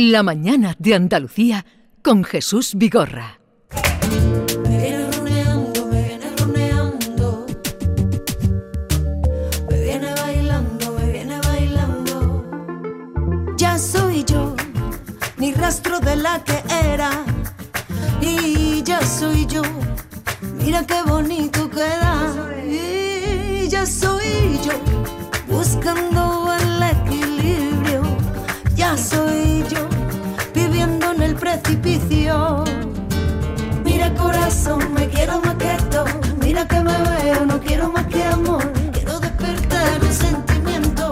La mañana de Andalucía con Jesús Vigorra. Me viene roneando, me viene roneando. Me viene bailando, me viene bailando. Ya soy yo, ni rastro de la que era. Y ya soy yo, mira qué bonito queda. Y ya soy yo, buscando el soy yo, viviendo en el precipicio. Mira corazón, me quiero más que esto. Mira que me veo, no quiero más que amor. Quiero despertar un sentimiento.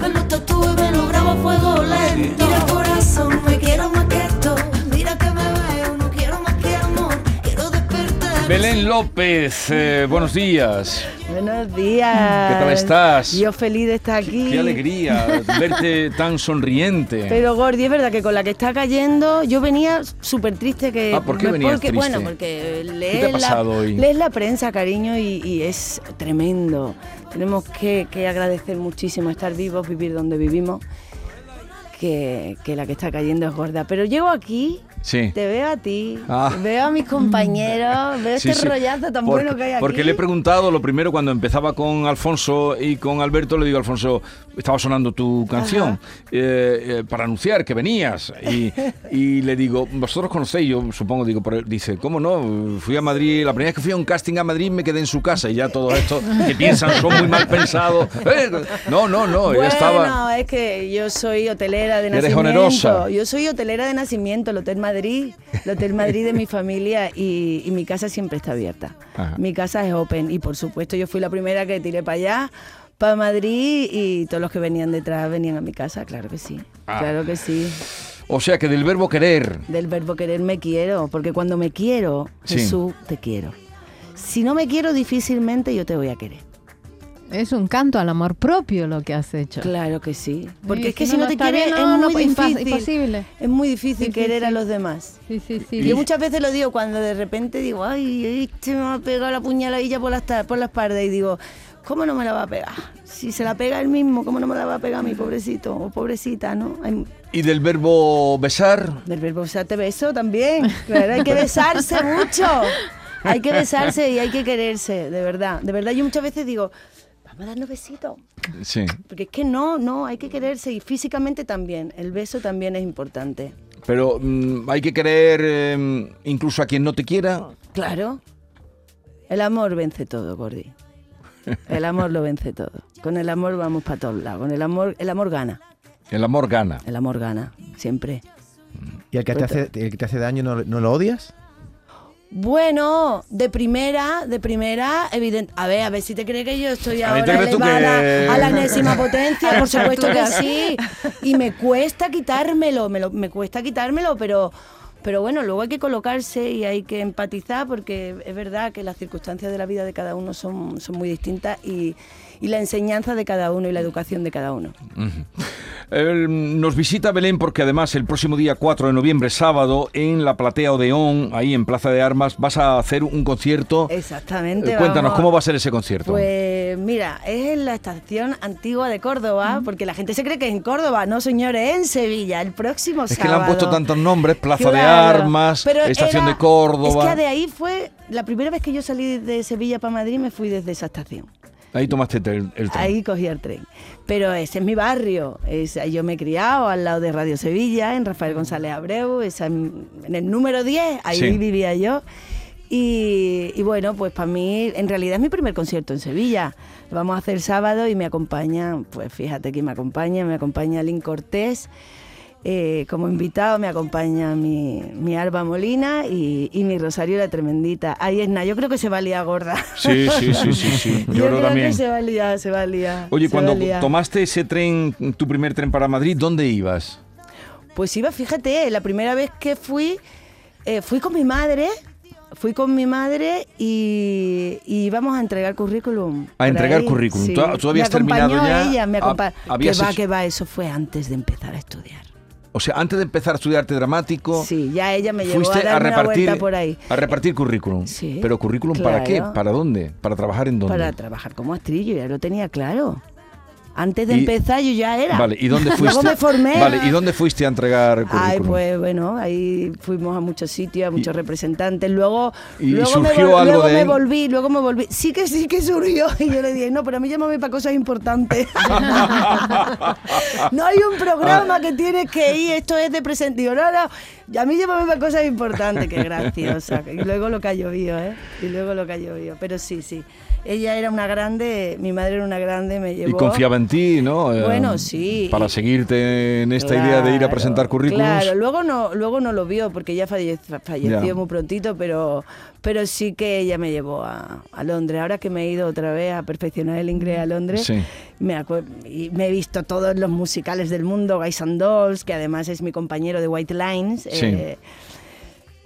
Me lo tatúe, me lo grabo a fuego lento. Mira corazón, me quiero más que esto. Mira que me veo, no quiero más que amor. Quiero despertar. Belén López, eh, buenos días. Buenos días. ¿Qué tal estás? Yo feliz de estar aquí. Qué alegría verte tan sonriente. Pero Gordi, es verdad que con la que está cayendo, yo venía súper triste que... Ah, ¿por qué venías porque, triste? Bueno, porque lees, la, hoy? lees la prensa, cariño, y, y es tremendo. Tenemos que, que agradecer muchísimo estar vivos, vivir donde vivimos, que, que la que está cayendo es gorda. Pero llego aquí... Sí. Te veo a ti, Ah. veo a mis compañeros, veo Sí, este sí. rollazo tan Porque- bueno que hay aquí. Porque le he preguntado, lo primero, cuando empezaba con Alfonso y con Alberto, le digo, Alfonso, estaba sonando tu canción eh, eh, para anunciar que venías. Y, y le digo, vosotros conocéis, yo supongo, digo, pero dice, ¿cómo no? Fui a Madrid, la primera vez que fui a un casting a Madrid me quedé en su casa y ya todo esto que piensan son muy mal pensados. Eh, no, no, no, Bueno, estaba... es que yo soy hotelera de Eres nacimiento. onerosa. Yo soy hotelera de nacimiento, el Hotel Madrid, el Hotel Madrid de mi familia y, y mi casa siempre está abierta. Ajá. Mi casa es open y por supuesto yo fui la primera que tiré para allá, para Madrid y todos los que venían detrás venían a mi casa, claro que sí, Ah. claro que sí. O sea que del verbo querer, Del verbo querer me quiero, porque cuando me quiero, Sí. Jesús, te quiero. Si no me quiero, difícilmente yo te voy a querer. Es un canto al amor propio lo que has hecho. Claro que sí. Porque Sí, es que si no no te quieres bien, es no, muy difícil. imposible. Es muy difícil Sí, sí, querer a los demás. Sí, sí, sí. Yo muchas veces lo digo cuando de repente digo, ay, este me va a pegar la puñaladilla por la, por la espalda y digo, ¿cómo no me la va a pegar? Si se la pega él mismo, ¿cómo no me la va a pegar mi pobrecito o pobrecita, no? Hay- y del verbo besar, del verbo besar te beso también. Claro, hay que besarse mucho. Hay que besarse y hay que quererse, de verdad. De verdad, yo muchas veces digo, vamos darnos besitos. sí. Porque es que no, no, hay que quererse y físicamente también. El beso también es importante. Pero mm, hay que querer eh, incluso a quien no te quiera. Claro. El amor vence todo, Gordi. El amor lo vence todo. Con el amor vamos para todos lados. Con el amor, el amor gana. El amor gana. El amor gana, siempre. ¿Y el que te hace, el que te hace daño no, no lo odias? Bueno, de primera, de primera, evidente. A ver, a ver si te crees que yo estoy A ver, ¿te ahora elevada que- a la enésima potencia, por supuesto que sí. Y me cuesta quitármelo, me, lo- me cuesta quitármelo, pero, pero bueno, luego hay que colocarse y hay que empatizar porque es verdad que las circunstancias de la vida de cada uno son, son muy distintas y, y la enseñanza de cada uno y la educación de cada uno. Nos visita Belén porque además el próximo día 4 de noviembre, sábado, en la Platea Odeón, ahí en Plaza de Armas, vas a hacer un concierto. Exactamente. Eh, Cuéntanos, vamos. ¿cómo va a ser ese concierto? Pues mira, es en la estación antigua de Córdoba, porque la gente se cree que es en Córdoba, no señores, en Sevilla, el próximo es que sábado. le han puesto tantos nombres, Plaza de Claro, Armas, pero Estación era- de Córdoba. Es que de ahí fue la primera vez que yo salí de Sevilla para Madrid, me fui desde esa estación. Ahí tomaste el, el tren. Ahí cogí el tren. Pero ese es mi barrio. Es, yo me he criado al lado de Radio Sevilla, en Rafael González Abreu, esa en, el número 10, ahí Sí. vivía yo. Y, y bueno, pues para mí, en realidad es mi primer concierto en Sevilla. Lo vamos a hacer el sábado y me acompaña, pues fíjate que me acompaña, me acompaña Lynn Cortés. Eh, como invitado me acompaña mi, mi Alba Molina y, y mi Rosario la Tremendita. Ahí es nada, yo creo que se va a liar gorda. Sí, sí, sí, sí, sí. Yo, Yo, creo creo también. que se va a liar, se va a liar. Oye, cuando tomaste ese tren, tu primer tren para Madrid, ¿dónde ibas? Pues iba, fíjate, la primera vez que fui, eh, fui con mi madre, fui con mi madre y, íbamos a entregar currículum. A entregar ahí, currículum. sí. ¿Tú- tú habías me acompañó terminado ya? ella, me. Que va, hecho- que va, eso fue antes de empezar a estudiar. O sea, antes de empezar a estudiar arte dramático, Sí, ya ella me llevó a dar a una repartir, vuelta por ahí. a repartir currículum. Sí, Pero currículum para qué? ¿Para dónde? ¿Para trabajar en dónde? Para trabajar como actriz, yo ya lo tenía claro. Antes de Y- empezar yo ya era. Vale, ¿y dónde fuiste? Luego me formé. Vale, ¿y dónde fuiste a entregar currículum? Ay, pues bueno, ahí fuimos a muchos sitios, a muchos representantes. Luego, ¿Y luego, me, surgió vol- algo luego de me volví, luego me volví. Sí que sí que surgió. Y yo le dije, no, pero a mí llámame para cosas importantes. no hay un programa que tienes que ir, esto es de presente. Digo, no, no, a mí llámame para cosas importantes, qué graciosa. Y luego lo que ha llovido, ¿eh? Y luego lo que ha llovido. Pero sí, sí. Ella era una grande, mi madre era una grande, me llevó. Y confiaba en ti, ¿no? Eh, Bueno, sí. Para seguirte en esta idea de ir a presentar currículums. Claro, luego no, luego no lo vio porque ella falle- falleció Ya. muy prontito, pero, pero sí que ella me llevó a, a Londres. Ahora que me he ido otra vez a perfeccionar el inglés a Londres, Sí. me, y me he visto todos los musicales del mundo, Guys and Dolls, que además es mi compañero de White Lines. Sí. eh,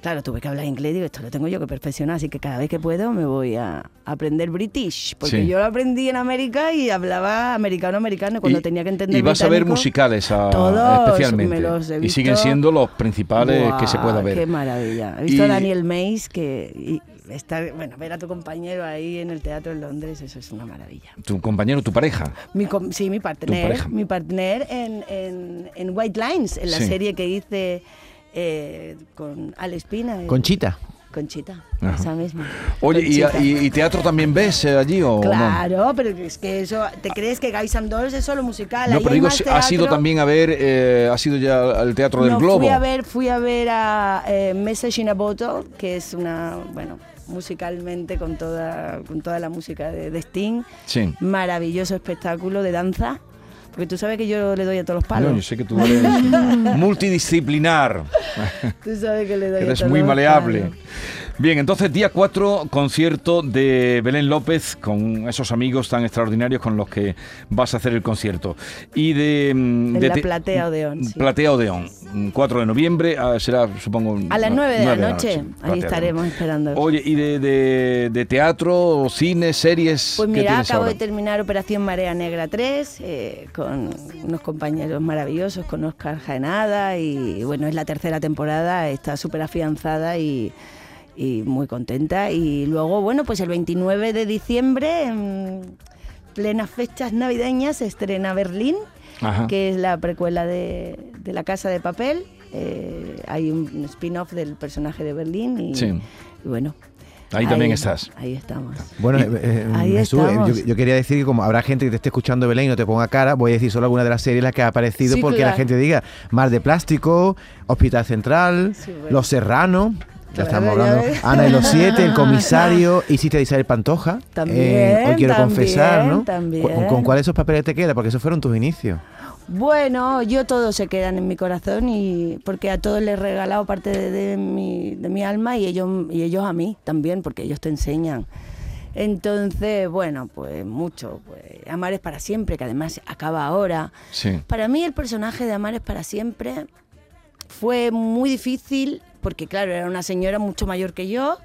Claro, tuve que hablar inglés, digo, esto lo tengo yo que perfeccionar, así que cada vez que puedo me voy a aprender British, porque Sí. yo lo aprendí en América y hablaba americano-americano cuando Y- tenía que entender Y vas a ver musicales a- Todos especialmente. me los he y siguen visto. siendo los principales que se pueda ver. Qué maravilla. He visto Y- a Daniel Mays que y estar, bueno, ver a tu compañero ahí en el teatro en Londres, eso es una maravilla. Tu compañero, tu pareja. Mi, com- sí, mi pareja. partner, mi partner en, en, en White Lines, en la Sí. serie que hice eh, con Alex Pina. eh, Conchita. Conchita, Ajá. esa misma. Oye, ¿y, y- teatro también ves eh, allí o no? Claro, pero es que eso, ¿te crees que Guys and Dolls es solo musical? No, Ahí pero digo, más ha sido teatro. también a ver, eh, ha sido ya al Teatro del No, Globo. Fui a ver, fui a ver a eh, Message in a Bottle, que es una, bueno, musicalmente con toda, con toda la música de, de Sting. Sí. Maravilloso espectáculo de danza. Porque tú sabes que yo le doy a todos los palos. No, yo sé que tú eres multidisciplinar, Tú sabes que le doy que a eres todos muy los maleable. palos. Bien, entonces día 4, concierto de Belén López con esos amigos tan extraordinarios con los que vas a hacer el concierto. Y de... mm, En de la te- Platea Odeón, sí. Platea Odeón, mm, 4 de noviembre, ah, será supongo... A las no, 9 de la noche, ahí estaremos esperando. Oye, ¿y de, de- de teatro, cine, series? Pues mira, acabo ahora? de terminar Operación Marea Negra 3 eh, con unos compañeros maravillosos, con Oscar Jaenada y bueno, es la tercera temporada, está súper afianzada y, y muy contenta. Y luego, bueno, pues el 29 de diciembre, en plenas fechas navideñas, se estrena Berlín, Ajá. que es la precuela de, de La Casa de Papel. Eh, hay un spin-off del personaje de Berlín y, Sí. y bueno. Ahí también estás. Ahí estamos. Bueno, Y- eh, eh, Ahí Jesús, estamos. yo, yo quería decir que como habrá gente que te esté escuchando Belén y no te ponga cara, voy a decir solo alguna de las series en las que ha aparecido Sí, porque la gente diga Mar de Plástico, Hospital Central, Sí, bueno. Los Serranos. Ya estamos hablando. Ana y los siete, el comisario, hiciste de Isabel Pantoja. También, Eh, hoy quiero también, confesar, ¿no? también. ¿Con, con cuáles esos papeles te queda? Porque esos fueron tus inicios. Bueno, yo todos se quedan en mi corazón y porque a todos les he regalado parte de, de mi, de mi alma y ellos, y ellos a mí también, porque ellos te enseñan. Entonces, bueno, pues mucho. Pues, Amar es para siempre, que además acaba ahora. Sí. Para mí el personaje de Amar es para siempre fue muy difícil porque, claro, era una señora mucho mayor que yo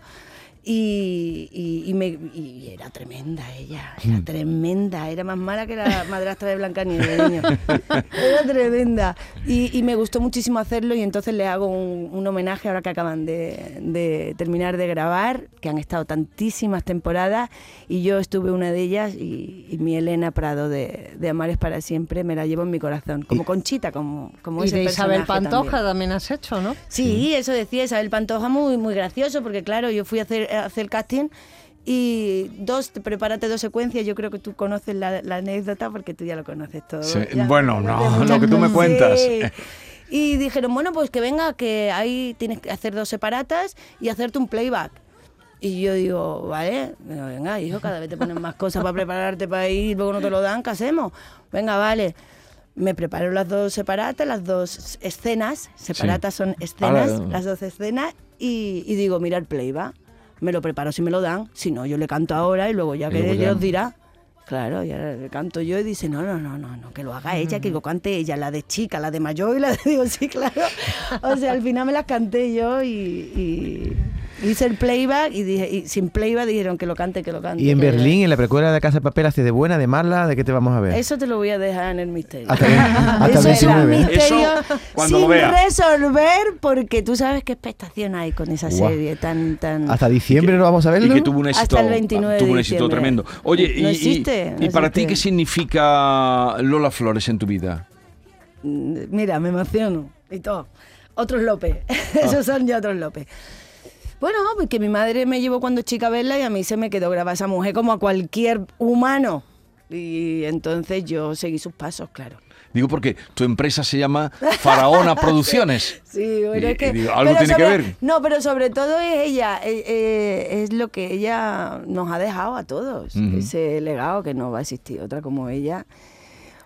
y, y- y me- y era tremenda ella, era tremenda, era más mala que la madrastra de Blancanieves, de niño. Era tremenda. Y, y me gustó muchísimo hacerlo y entonces le hago un, un homenaje ahora que acaban de, de terminar de grabar, que han estado tantísimas temporadas y yo estuve una de ellas y, y mi Elena Prado de, de Amar es para siempre me la llevo en mi corazón, como Conchita, como, como y ese de Isabel Pantoja también. también. has hecho, ¿no? Sí, eso decía Isabel Pantoja, muy, muy gracioso, porque claro, yo fui a hacer, a hacer el casting y dos, prepárate dos secuencias, yo creo que tú conoces la, la anécdota porque tú ya lo conoces todo. Sí, bueno, no, lo que tú me cuentas. Sí. Y dijeron, bueno, pues que venga, que ahí tienes que hacer dos separatas y hacerte un playback. Y yo digo, vale, venga, hijo, cada vez te ponen más cosas para prepararte para ir luego no te lo dan, ¿qué hacemos? Venga, vale. Me preparo las dos separatas, las dos escenas, separatas son escenas, Ahora- las dos escenas, y, y digo, mira el playback, me lo preparo si me lo dan, si no, yo le canto ahora y luego ya que ya- Dios dirá. Claro, y ahora le canto yo y dice, no, no, no, no, no, que lo haga ella, que lo cante ella, la de chica, la de mayor y la de... Digo, sí, claro. O sea, al final me las canté yo y... y- Hice el playback y, dije, y sin playback dijeron que lo cante, que lo cante. Y en que- Berlín, en la precuela de Casa de Papel, ¿hace de buena, de mala? ¿De qué te vamos a ver? Eso te lo voy a dejar en el misterio. Hasta el- hasta Eso es un 29. misterio Eso cuando sin lo vea. resolver porque tú sabes qué expectación hay con esa serie tan tan Hasta diciembre no vamos a verlo. Y que tuvo un éxito, Hasta el 29 de tuvo un éxito diciembre. tremendo. Oye, y, No y- existe, no y para ti qué significa Lola Flores en tu vida? Mm, Mira, me emociono y todo. Otros López. Esos son ya otros López. Bueno, porque mi madre me llevó cuando chica a verla y a mí se me quedó grabada esa mujer como a cualquier humano. Y entonces yo seguí sus pasos, claro. Digo porque tu empresa se llama Faraona Producciones. Sí, bueno, Y- es que. digo, algo tiene que ver. No, pero sobre todo es ella, eh, eh, es lo que ella nos ha dejado a todos, ese legado que no va a existir otra como ella,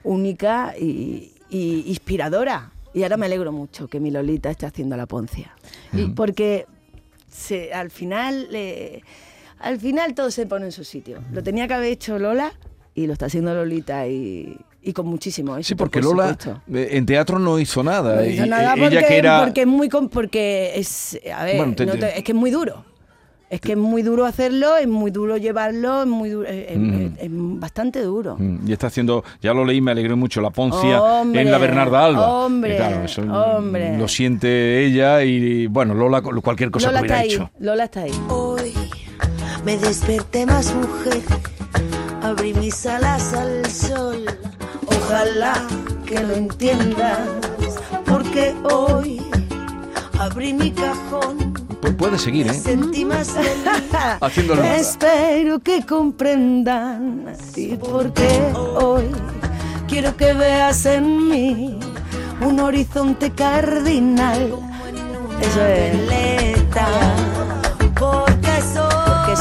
única y, y inspiradora. Y ahora me alegro mucho que mi Lolita esté haciendo la poncia, porque se, al final, eh, al final todo se pone en su sitio. Lo tenía que haber hecho Lola y lo está haciendo Lolita y, y con muchísimo éxito. Sí, porque por Lola eh, en teatro no hizo nada. No hizo Y- nada ella porque, que era... porque es muy porque es a ver, Bueno, te- no te- es que es muy duro. Es que es muy duro hacerlo, es muy duro llevarlo, es muy duro, es, es- Mm. es bastante duro. Mm, Y está haciendo, ya lo leí, me alegré mucho, la poncia Hombre, en la Bernarda Alba. hombre, claro, eso hombre. lo siente ella y, bueno, Lola, cualquier cosa Lola que está hubiera ahí, hecho. Lola está ahí. Hoy me desperté más mujer, abrí mis alas al sol. Ojalá que lo entiendas, porque hoy abrí mi cajón, Pu- Puede seguir, ¿eh? sentí más. Haciéndolo. Espero que comprendan y porque hoy quiero que veas en mí un horizonte cardinal. Eso es.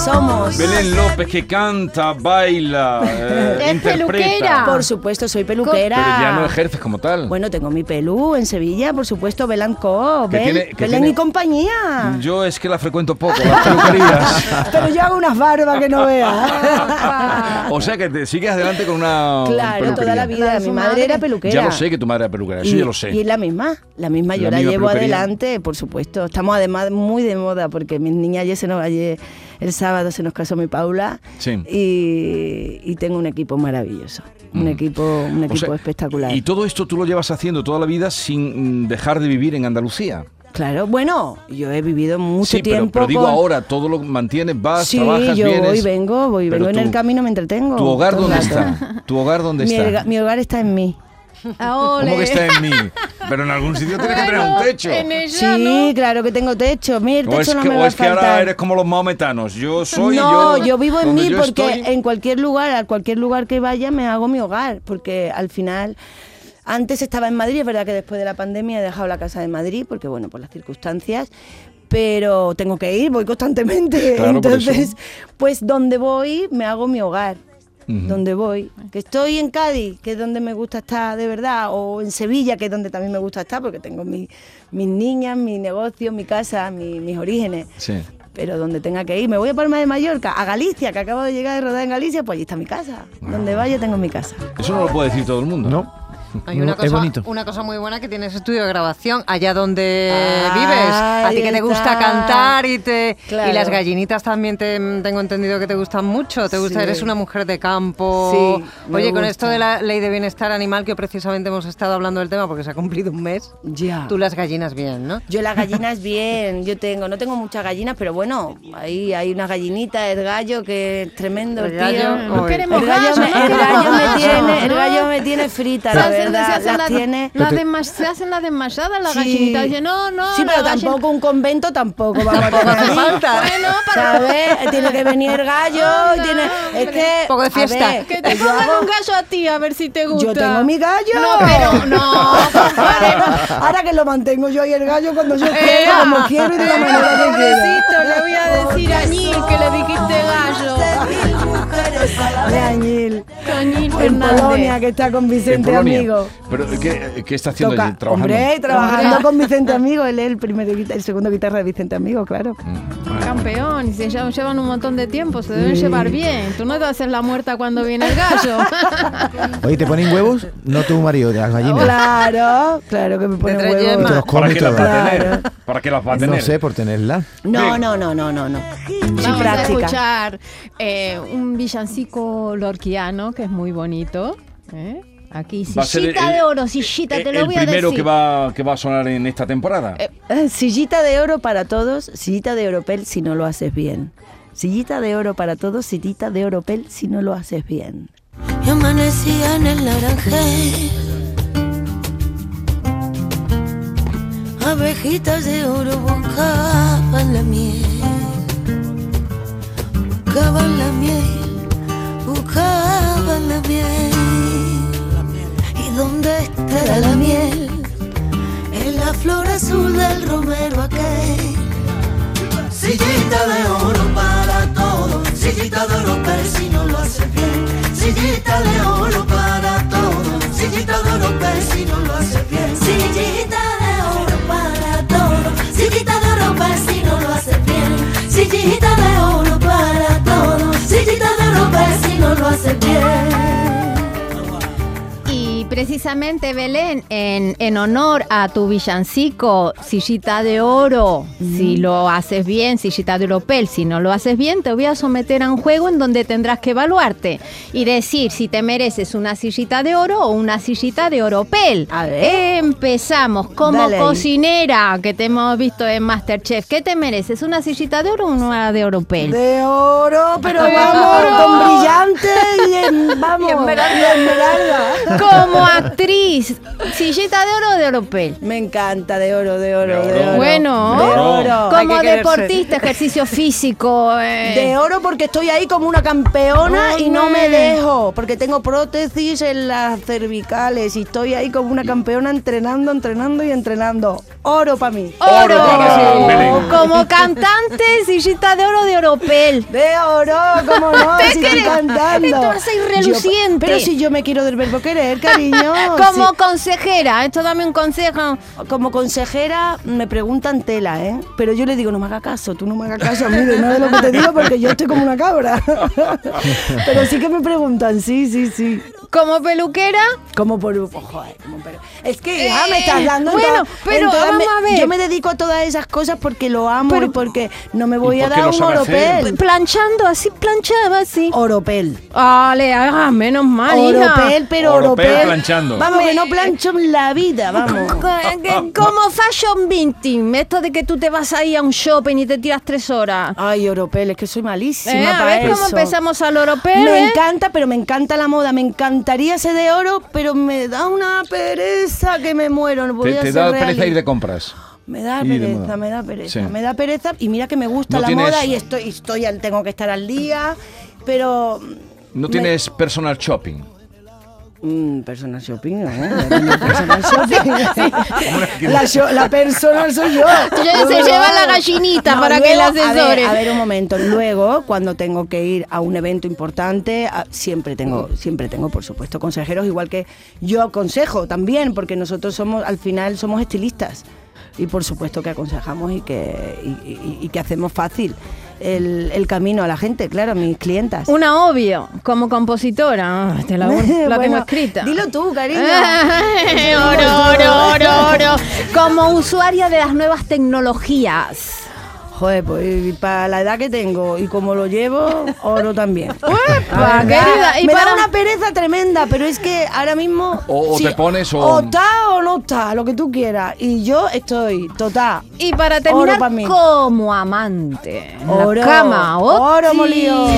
Somos. Belén López que canta, baila, eh, Es interpreta. peluquera. Por supuesto, soy peluquera. Pero ya no ejerces como tal. Bueno, tengo mi pelú en Sevilla, por supuesto, Belán Co, Bel- tiene- Belén tiene- y compañía. Yo es que la frecuento poco, las peluquerías. Pero yo hago unas barbas que no veas. o sea que te sigues adelante con una claro, peluquería. toda la vida. Mi su madre madre. era peluquera. Ya lo sé que tu madre era peluquera, eso y, ya lo sé. Y es la misma, la misma, yo La la, misma llevo peluquería. adelante, por supuesto. Estamos además muy de moda porque mis niñas ayer, se nos, ayer el sábado se nos casó mi Paula Sí. y, y tengo un equipo maravilloso, un equipo, un O equipo sea, espectacular. Y todo esto tú lo llevas haciendo toda la vida sin mm, dejar de vivir en Andalucía. Claro, bueno, yo he vivido mucho sí, pero, tiempo pero digo con- ahora, todo lo mantienes, vas, Sí, trabajas, yo vienes. voy, vengo, voy, Pero vengo en el camino, me entretengo. ¿Tu hogar dónde está? ¿Tu hogar dónde Mi, está? erga- mi hogar está en mí. Ah. ¿Cómo que está en mí? Pero en algún sitio tiene que tener un techo. En ella, Sí, ¿no? claro que tengo techo. Mira, el O techo es no que, me o va a es que ahora eres como los maometanos. Yo soy no, yo. yo, vivo en mí porque estoy. en cualquier lugar, a cualquier lugar que vaya, me hago mi hogar. Porque al final, antes estaba en Madrid, es verdad que después de la pandemia he dejado la casa de Madrid, porque bueno, por las circunstancias. Pero tengo que ir, voy constantemente. Claro, Entonces, pues donde voy, me hago mi hogar. Donde voy. Que estoy en Cádiz, que es donde me gusta estar de verdad, o en Sevilla, que es donde también me gusta estar, porque tengo mi- mis niñas, mi negocio, mi casa, mi- mis orígenes Sí. pero donde tenga que ir. Me voy a Palma de Mallorca, a Galicia, que acabo de llegar de rodar en Galicia, pues allí está mi casa. Donde vaya tengo mi casa. Eso no lo puede decir todo el mundo. No. Hay una No, es cosa, bonito. una cosa muy buena que tienes estudio de grabación allá donde vives. A ti que te gusta está. cantar y te Claro. y las gallinitas también te, tengo entendido que te gustan mucho. Te gusta, Sí. eres una mujer de campo. Sí, Oye, con esto de la ley de bienestar animal que precisamente hemos estado hablando del tema porque se ha cumplido un mes. Ya. Tú las gallinas bien, ¿no? Yo las gallinas bien, yo tengo, no tengo muchas gallinas, pero bueno, ahí hay una gallinita, el gallo que es tremendo, El tío. gallo, No queremos El gallo, gallo, me, el gallo me tiene, el gallo me tiene frita, la verdad. hacen las la, tiene. la se hacen la desmayada la Sí. gallinita. Dice, no, no. Sí, la pero tampoco un convento tampoco vamos a tener. falta. Bueno, para ¿Sabes? Tiene que venir el gallo, Anda, tiene, es que Un poco de fiesta. ver, Que te pongan hago- un gallo a ti a ver si te gusta. Yo tengo mi gallo. No, pero no. Ahora que lo mantengo yo y el gallo cuando yo Ea. quiero, como quiero y de la manera que quiero. Le voy a decir a Ñil que le dijiste gallo. De Añil. Toñín En. Polonia, que está con En Vicente. Amigo. ¿Pero qué, qué está haciendo Toca- allí? ¿Trabajando? Hombre, trabajando con Vicente Amigo. Él es el, primer, guita- el segundo guitarra de Vicente Amigo, claro. Campeón, y se llevan, un montón de tiempo, se deben llevar bien. Tú no te haces la muerta cuando viene el gallo. Oye, ¿te ponen huevos? No tu marido, de las gallinas. Claro, claro que me pone Tendrá huevos. Te los ¿Para qué las va a tener? Claro. ¿Para qué las va a tener? No sé, por tenerla. No, no, no, no, no, no. Vamos a práctica. escuchar eh, un villancico lorquiano que es muy bonito. ¿eh? Aquí, sillita el- de oro, sillita, te el lo voy a primero decir. que va, que va a sonar en esta temporada. Eh, Sillita de oro para todos, sillita de oropel si no lo haces bien. Sillita de oro para todos, sillita de oropel si no lo haces bien. Yo amanecía en el naranjel. Abejitas de oro buscaban la miel. Buscaban la miel, buscaban la miel. ¿Y dónde estará la miel? En la flor azul del romero aquel. Sillita de oro para todos, sillita de oro pero si no lo haces bien. Precisamente, Belén, en, en honor a tu villancico, Sillita de Oro, si lo haces bien, Sillita de Oropel, si no lo haces bien, te voy a someter a un juego en donde tendrás que evaluarte y decir si te mereces una sillita de oro o una sillita de Oropel. A ver. Empezamos como Dale cocinera que te hemos visto en Masterchef. ¿Qué te mereces? ¿Una sillita de oro o una de Oropel? De oro, pero vamos, oro. con brillante y en, vamos, y esmeralda. Como actriz, sillita de oro o de Oropel. Me encanta de oro, de oro, De de oro. oro. Bueno, de Oro. como deportista, ejercicio físico. eh. De oro porque estoy ahí como una campeona y no me dejo, porque tengo prótesis en las cervicales y estoy ahí como una campeona entrenando, entrenando y entrenando. Oro para mí. Oro, Oro para Belén. como cantante, sillita de oro de Oropel. De oro, ¿cómo no? ¿Te si estoy cantando. Yo- reluciente. pero si yo me quiero del verbo querer, cariño. Como si- consejera, esto dame un consejo. como consejera me preguntan tela, ¿eh? Pero yo le digo, no me haga caso, tú no me hagas caso a mí de nada de lo que te digo porque yo estoy como una cabra. Pero sí que me preguntan, sí, sí, sí. Como peluquera, Como por... joder, como pero- Es que ya me estás dando... en bueno, pero vamos. Yo me dedico a todas esas cosas porque lo amo Pero- y porque no me voy ¿Y a dar un oropel. planchando así, planchaba así. Oropel. Vale, ah, menos mal, hija. Oropel, pero Oropel oropel. planchando. Vamos, que no plancho en la vida, vamos. Que- Como fashion vinting, esto de que tú te vas ahí a un shopping y te tiras tres horas. Ay, oropel, es que soy malísima Eh, a ver eso. cómo empezamos al oropel. Me eh? encanta, pero me encanta la moda. Me encantaría ese de oro, pero me da una pereza que me muero. No Te, te ser da pereza ir de compras. Me da pereza, me da pereza, Sí. me da pereza. Y mira que me gusta No la tienes- moda y estoy, estoy, al- tengo que estar al día, pero No Me- tienes personal shopping. Mm, personal shopping, de personal shopping. la, sho- la personal soy yo. Ya se lleva la gallinita para que la a ver, asesore. A ver, un momento. Luego, cuando tengo que ir a un evento importante, a- siempre tengo, siempre tengo, por supuesto, consejeros, igual que yo aconsejo también, porque nosotros somos, al final, somos estilistas. Y por supuesto que aconsejamos y que, y, y- y que hacemos fácil el, el camino a la gente, claro, a mis clientas. Una obvio, como compositora. Te la, la tengo Bueno, escrita. Dilo tú, cariño. Oro, oro, oro, oro. Como usuaria de las nuevas tecnologías. Joder, pues para la edad que tengo y como lo llevo, oro también. ¡Uepa, verdad, querida! Y me para- da una pereza tremenda, pero es que ahora mismo... O- o te pones o- O está o no está, lo que tú quieras. Y yo estoy total. Y para Oro terminar, pa' mí. como amante. En la Oro. cama. Oro ¡Oti! molido.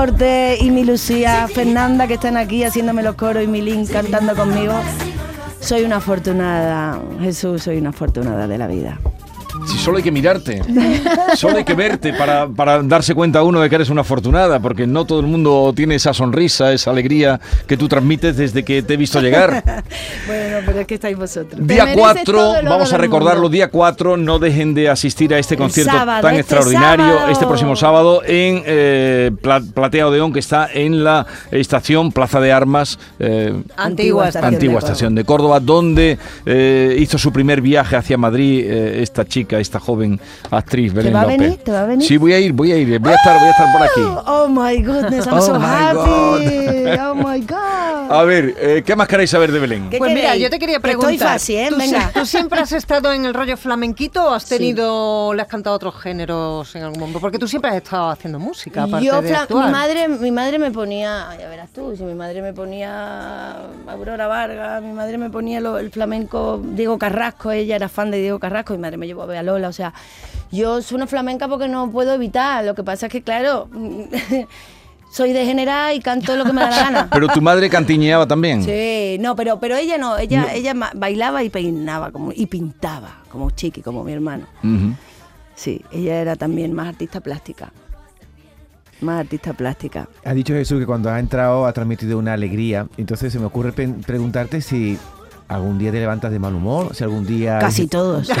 Cortés y mi Lucía Fernanda que están aquí haciéndome los coros y Milín cantando conmigo. Soy una afortunada, Jesús, soy una afortunada de la vida. Solo hay que mirarte, solo hay que verte para, para darse cuenta uno de que eres una afortunada, porque no todo el mundo tiene esa sonrisa, esa alegría que tú transmites desde que te he visto llegar. Bueno, pero es que estáis vosotros. Día mereces 4, todo el oro vamos a recordarlo, mundo. día 4, no dejen de asistir a este concierto sábado, tan este extraordinario sábado. este próximo sábado en eh, Pla- Platea Odeón, que está en la estación Plaza de Armas. eh, Antigua estación antigua de estación de Córdoba, donde eh, hizo su primer viaje hacia Madrid eh, esta chica, esta joven actriz Belén va a López. venir? ¿Te va a venir? Sí, voy a ir, voy a ir, voy a estar, voy a estar por aquí. Oh my goodness, I'm Oh so happy. Oh my god. A ver, eh, ¿qué más queréis saber de Belén? ¿Qué Pues mira, yo te quería Que preguntar. Estoy fácil, ¿eh? ¿tú, Venga. ¿Tú siempre has estado en el rollo flamenquito o has Sí. tenido, le has cantado otros géneros en algún momento? Porque tú siempre has estado haciendo música, aparte Yo, de actuar. mi madre, mi madre me ponía, ya verás tú, si mi madre me ponía Aurora Vargas, mi madre me ponía lo- el flamenco Diego Carrasco, ella era fan de Diego Carrasco, mi madre me llevó a ver a Lola, o sea, yo soy una flamenca porque no puedo evitar, lo que pasa es que claro, soy degenerada y canto lo que me da la gana. Pero tu madre cantiñeaba también. Sí, no, pero, pero ella no, ella, ella bailaba y peinaba como, y pintaba, como Chiqui, como mi hermano. Sí, ella era también más artista plástica. Más artista plástica. Ha dicho Jesús que cuando ha entrado ha transmitido una alegría. Entonces se me ocurre preguntarte si algún día te levantas de mal humor, si algún día... Casi todos.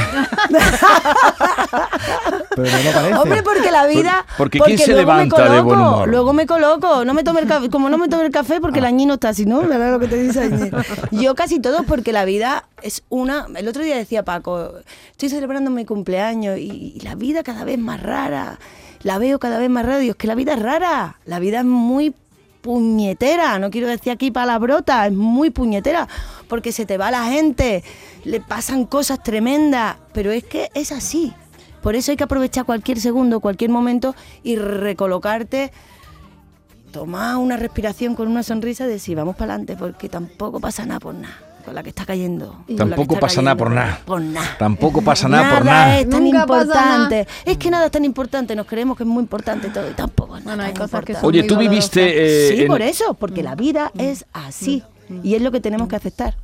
Pero no me parece. Hombre, porque la vida. Por- porque ¿quién se luego me levanta de coloco, buen humor? Luego me coloco. No me tome el café, como no me tome el café, porque el Ah. añí no está así, ¿no? ¿Verdad lo que te dice Añí? Yo casi todos, porque la vida es una. El otro día decía Paco, estoy celebrando mi cumpleaños y, y la vida cada vez más rara. La veo cada vez más rara. Dios, que la vida es rara. La vida es muy puñetera, no quiero decir aquí palabrota, es muy puñetera, porque se te va la gente, le pasan cosas tremendas, pero es que es así. Por eso hay que aprovechar cualquier segundo, cualquier momento y recolocarte, tomar una respiración con una sonrisa y decir, vamos para adelante, porque tampoco pasa nada por nada, con la que está cayendo. Tampoco está pasa nada por nada. Por nada. Tampoco pasa nada por nada. es tan Nunca importante. Es que nada es tan importante, nos creemos que es muy importante todo y tampoco es nada Bueno, hay cosas que son Oye, tú viviste... eh, sí, en- por eso, porque la vida es así. Y es lo que tenemos que aceptar.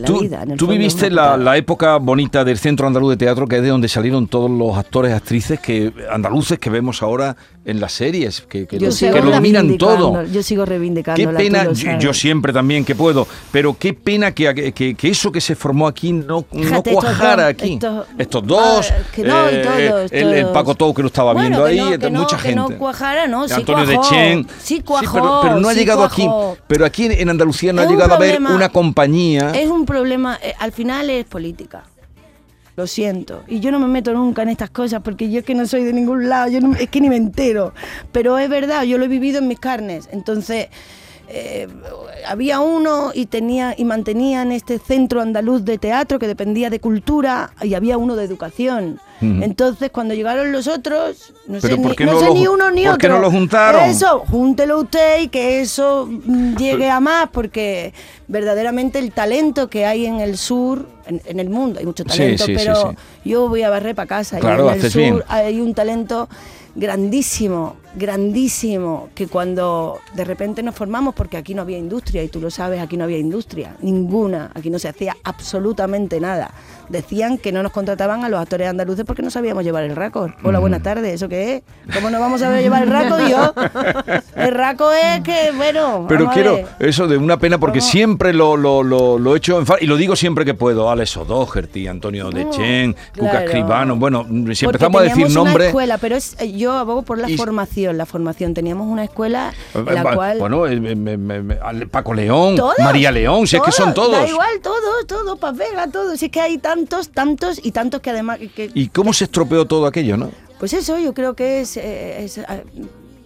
La Tú, vida, en viviste la, época bonita del Centro Andaluz de Teatro, que es de donde salieron todos los actores, actrices que andaluces que vemos ahora en las series, que, que lo, que reivindicando, todo. Yo sigo reivindicando. Qué pena, yo, yo siempre también que puedo, pero qué pena que, eso que se formó aquí no, Fíjate, cuajara aquí. estos- Estos dos, Ah, que no, y eh, todos, el. Paco Tou que lo estaba Bueno, viendo ahí, no, entonces, mucha gente. no cuajara, no, sí Antonio cuajó, de Chen. sí cuajó, pero, pero no ha sí llegado cuajó. aquí. Pero aquí en Andalucía no Es ha llegado a haber una compañía. Es un problema, eh, al final es política. Lo siento. Y yo no me meto nunca en estas cosas porque yo es que no soy de ningún lado, yo no- es que ni me entero. Pero es verdad, yo lo he vivido en mis carnes. Entonces, eh, había uno y tenía y mantenían este centro andaluz de teatro que dependía de cultura y había uno de educación. Entonces, cuando llegaron los otros, no sé, ¿por ni, qué no no sé lo ni ju- uno ni por qué otro. no lo juntaron? Eso, júntelo usted y que eso mm, llegue a más, porque verdaderamente el talento que hay en el sur, en, en el mundo, hay mucho talento, sí, sí, pero sí. yo voy a barrer para casa Claro, y en el sur bien. hay un talento grandísimo, grandísimo, que cuando de repente nos formamos, porque aquí no había industria, y tú lo sabes, aquí no había industria, ninguna, aquí no se hacía absolutamente nada. Decían que no nos contrataban a los actores andaluces porque no sabíamos llevar el raco. Hola, buenas tardes, ¿eso qué es? ¿Cómo no vamos a saber llevar el raco, Dios? El raco es que, bueno, Pero quiero eso de una pena porque siempre lo, lo, lo, lo he hecho en y lo digo siempre que puedo. Alex O'Doherty, Antonio de No, Chen, Cuca claro. Escribano. Bueno, si Porque empezamos a decir teníamos una nombres. escuela, pero es, eh, yo abogo por la Y- formación, la formación. Teníamos una escuela en eh, la va- cual... Bueno, eh, me- Ale- Paco León, Todos, María León, si es que son todos. Da igual, todos, todos, Paz Vega, todos. Si es que hay tantos, tantos y tantos que además... que- ¿Y cómo se estropeó todo aquello, no? pues eso yo creo que es... eh, es, ah,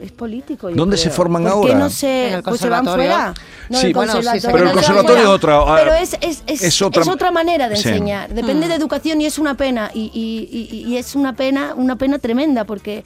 es político. yo ¿Dónde creo. se forman ¿Por qué ahora? no se, En el pues se van fuera? No, Sí, el bueno, sí, conservatorio pero el no se van conservatorio fuera. es otra, ah, Pero es, es, es, es otra- es otra manera de Sí. enseñar. Depende Mm. de educación y es una pena. Y, y- y- y es una pena, una pena tremenda porque.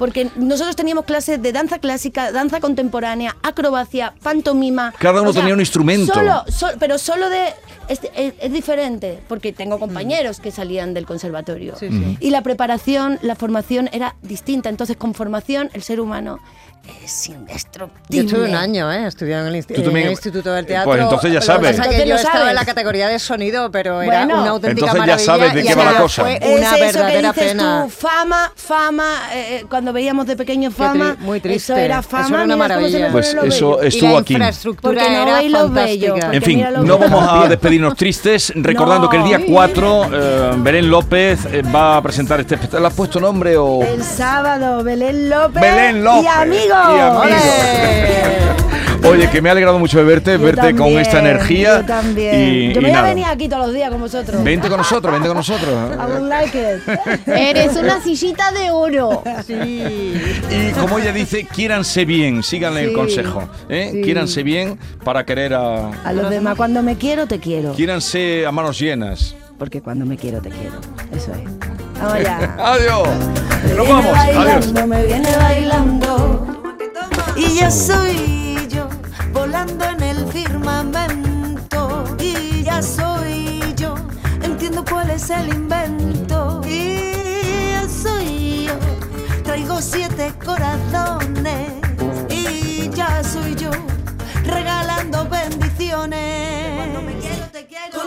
Porque nosotros teníamos clases de danza clásica, danza contemporánea, acrobacia, pantomima. Cada uno O sea, tenía un instrumento. Solo, so- pero solo de. Es, es- es diferente, porque tengo compañeros que salían del conservatorio. Sí, sí. Y la preparación, la formación era distinta. Entonces, con formación, el ser humano Yo indestructible. estuve un año, ¿eh? Estudiando en el, insti- en el Instituto del Eh, Teatro. pues entonces ya Lo que sabes. pasa es que yo estaba en sabes. la categoría de sonido, pero era Bueno, una auténtica entonces ya sabes de qué va la cosa. Fue Es una eso que verdadera dices pena. tú, fama, fama, eh, eh, cuando veíamos de pequeño fama, tri- muy triste. eso era fama, Eso era una maravilla. Pues eso vellos. es- y estuvo la aquí. infraestructura Porque no era fantástica. bellos. En fin, no que- vamos a despedirnos tristes, recordando que el día 4 eh, Belén López eh, va a presentar este espectáculo. ¿Le has puesto nombre o...? El sábado, Belén López. Belén López. Y amigos. Y. Oye, que me ha alegrado mucho de verte, Yo verte con también, esta energía. Yo también. Y, yo y me voy a nada. venir aquí todos los días con vosotros. Vente con nosotros, vente con nosotros. I would like it. Eres una sillita de oro. Y como ella dice, quiéranse bien, síganle el Sí, consejo. ¿eh? sí. Quiéranse bien para querer a... A los demás, cuando me quiero, te quiero. Quiéranse a manos llenas. Porque cuando me quiero, te quiero. Eso es. Vamos ya. Adiós. Me Nos vamos. Adiós. me viene bailando. Y ya soy yo, volando en el firmamento. Y ya soy yo, entiendo cuál es el invento. Y ya soy yo, traigo siete corazones. Y ya soy yo, regalando bendiciones. Cuando me quiero, te quiero. Con